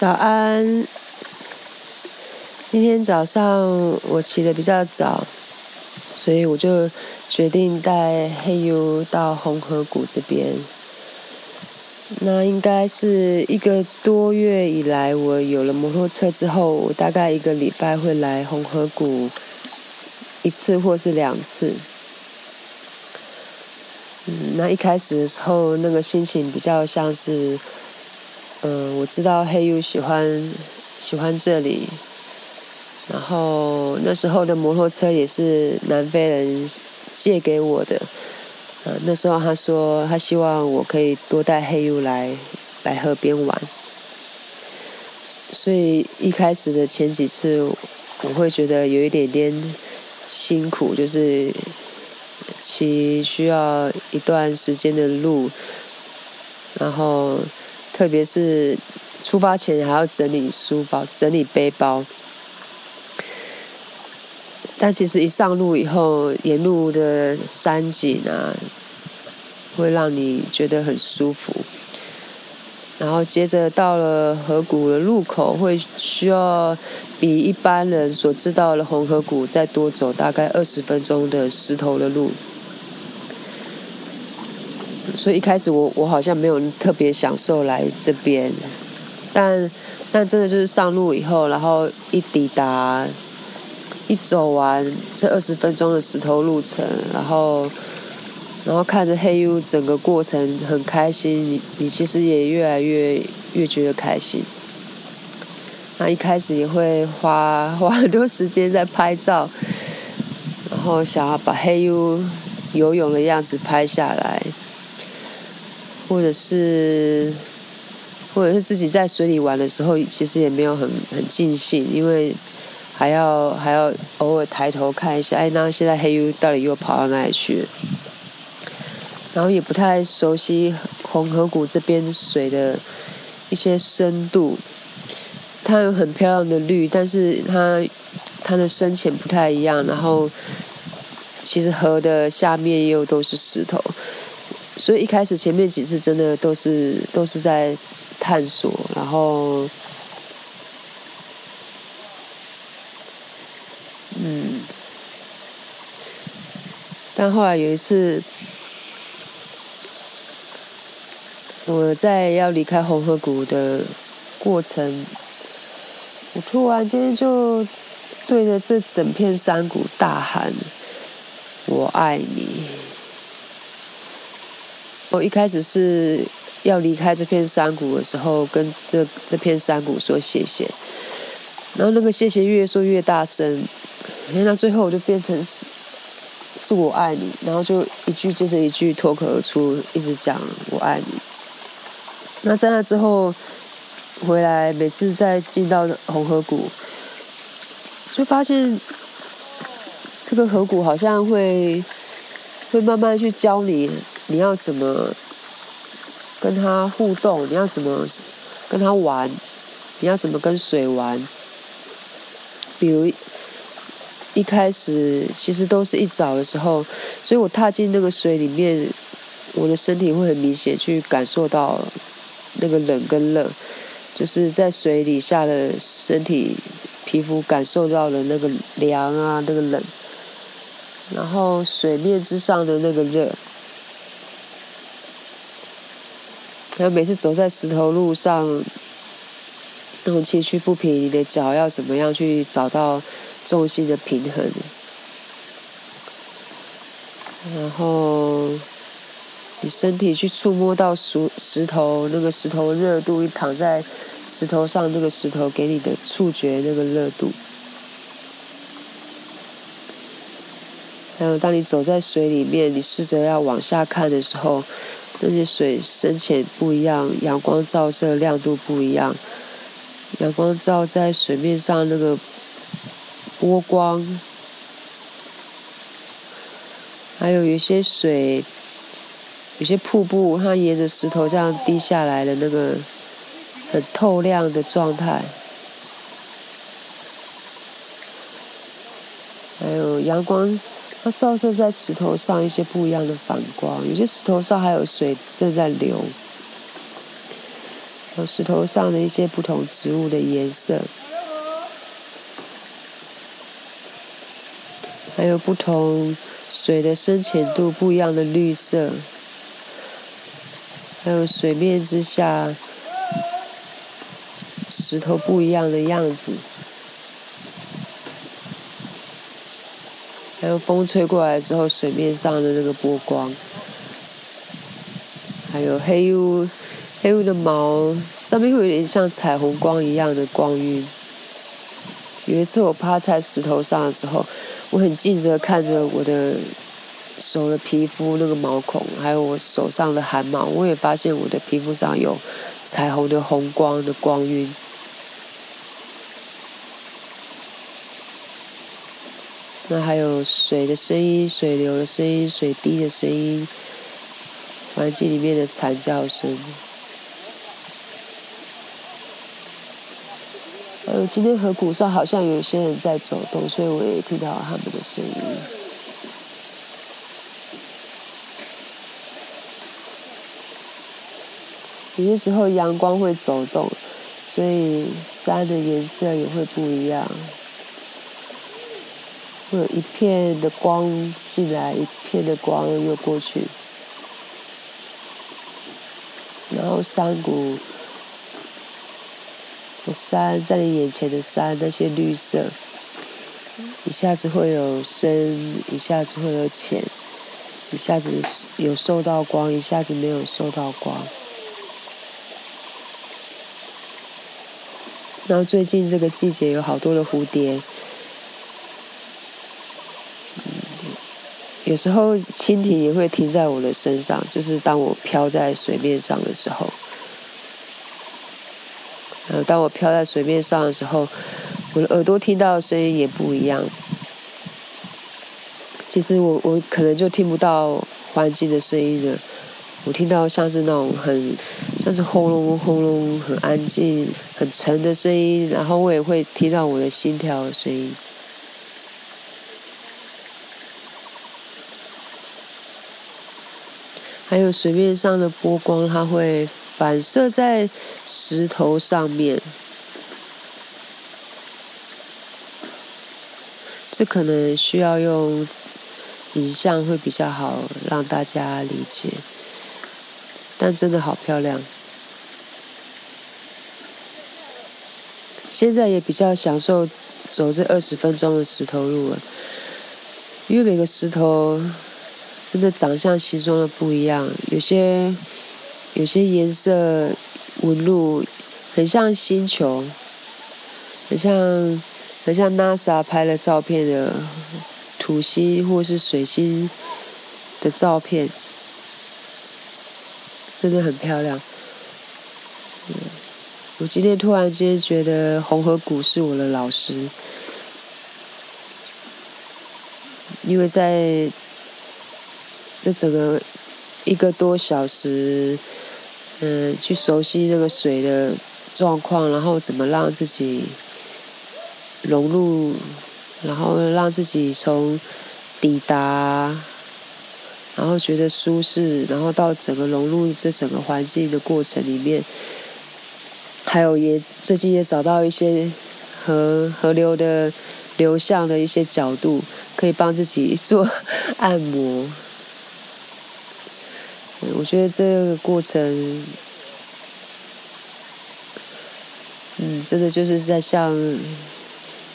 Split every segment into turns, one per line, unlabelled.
早安。今天早上我起得比较早，所以我就决定带黑 U 到红河谷这边。那应该是一个多月以来，我有了摩托车之后，我大概一个礼拜会来红河谷一次或是两次。嗯，那一开始的时候，那个心情比较像是，嗯，我知道黑 U 喜欢喜欢这里。然后那时候的摩托车也是南非人借给我的，呃，那时候他说他希望我可以多带黑 U 来来河边玩，所以一开始的前几次我会觉得有一点点辛苦，就是骑需要一段时间的路，然后特别是出发前还要整理书包、整理背包。但其实一上路以后，沿路的山景啊，会让你觉得很舒服。然后接着到了河谷的路口，会需要比一般人所知道的红河谷再多走大概二十分钟的石头的路。所以一开始我我好像没有特别享受来这边，但但真的就是上路以后，然后一抵达。一走完这二十分钟的石头路程，然后，然后看着黑 U 整个过程很开心，你你其实也越来越越觉得开心。那一开始也会花花很多时间在拍照，然后想要把黑 U 游泳的样子拍下来，或者是，或者是自己在水里玩的时候，其实也没有很很尽兴，因为。还要还要偶尔抬头看一下，哎，那现在黑 U 到底又跑到哪里去？然后也不太熟悉红河谷这边水的一些深度，它有很漂亮的绿，但是它它的深浅不太一样。然后其实河的下面又都是石头，所以一开始前面几次真的都是都是在探索，然后。嗯，但后来有一次，我在要离开红河谷的过程，我突然间就对着这整片山谷大喊：“我爱你！”我一开始是要离开这片山谷的时候，跟这这片山谷说谢谢，然后那个谢谢越说越大声。那最后我就变成是是我爱你，然后就一句接着一句脱口而出，一直讲我爱你。那在那之后回来，每次再进到红河谷，就发现这个河谷好像会会慢慢去教你，你要怎么跟他互动，你要怎么跟他玩，你要怎么跟水玩，比如。一开始其实都是一早的时候，所以我踏进那个水里面，我的身体会很明显去感受到那个冷跟热，就是在水底下的身体皮肤感受到了那个凉啊，那个冷，然后水面之上的那个热，然后每次走在石头路上，那种崎岖不平，你的脚要怎么样去找到？重心的平衡，然后你身体去触摸到石石头，那个石头热度，你躺在石头上，那个石头给你的触觉那个热度，还有当你走在水里面，你试着要往下看的时候，那些水深浅不一样，阳光照射亮度不一样，阳光照在水面上那个。波光，还有有些水，有些瀑布，它沿着石头这样滴下来的那个很透亮的状态，还有阳光，它照射在石头上一些不一样的反光，有些石头上还有水正在流，有石头上的一些不同植物的颜色，还有不同水的深浅度不一样的绿色，还有水面之下石头不一样的样子，还有风吹过来之后水面上的那个波光，还有黑雾。黑乌的毛上面会有点像彩虹光一样的光晕。有一次我趴在石头上的时候，我很记着看着我的手的皮肤那个毛孔，还有我手上的汗毛，我也发现我的皮肤上有彩虹的红光的光晕。那还有水的声音、水流的声音、水滴的声音，环境里面的惨叫声。呃，今天河谷上好像有些人在走动，所以我也听到他们的声音。有些时候阳光会走动，所以山的颜色也会不一样，会有一片的光进来，一片的光又过去，然后山谷。山在你眼前的山，那些绿色，一下子会有深，一下子会有浅，一下子有受到光，一下子没有受到光。然后最近这个季节有好多的蝴蝶，有时候蜻蜓也会停在我的身上，就是当我飘在水面上的时候。呃，当我飘在水面上的时候，我的耳朵听到的声音也不一样。其实我我可能就听不到环境的声音了，我听到像是那种很像是轰隆轰隆很安静、很沉的声音，然后我也会听到我的心跳的声音。还有水面上的波光，它会。反射在石头上面，这可能需要用影像会比较好让大家理解，但真的好漂亮。现在也比较享受走这二十分钟的石头路了，因为每个石头真的长相形状的不一样，有些。有些颜色纹路很像星球，很像很像 NASA 拍了照片的土星或是水星的照片，真的很漂亮。我今天突然间觉得红河谷是我的老师，因为在这整个一个多小时。嗯，去熟悉这个水的状况，然后怎么让自己融入，然后让自己从抵达，然后觉得舒适，然后到整个融入这整个环境的过程里面，还有也最近也找到一些河河流的流向的一些角度，可以帮自己做按摩。我觉得这个过程，嗯，真的就是在向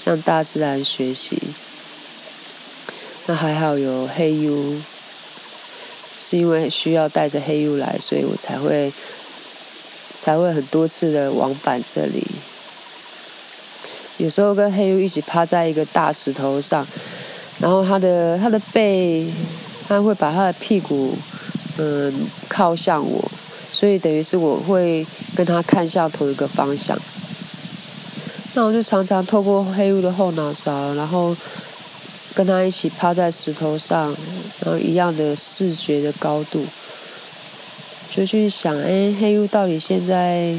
向大自然学习。那还好有黑 U，是因为需要带着黑 U 来，所以我才会才会很多次的往返这里。有时候跟黑 U 一起趴在一个大石头上，然后他的他的背，他会把他的屁股。嗯，靠向我，所以等于是我会跟他看向同一个方向。那我就常常透过黑雾的后脑勺，然后跟他一起趴在石头上，然后一样的视觉的高度，就去想：哎，黑雾到底现在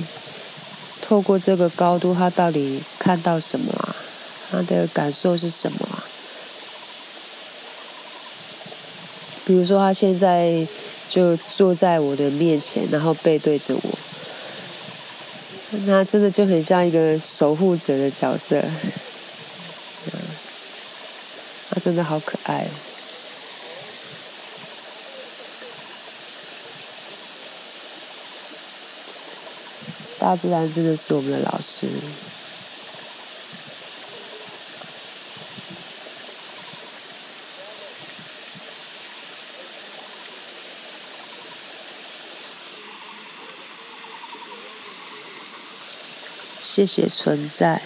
透过这个高度，他到底看到什么啊？他的感受是什么啊？比如说，他现在。就坐在我的面前，然后背对着我。那真的就很像一个守护者的角色，他真的好可爱。大自然真的是我们的老师。谢谢存在。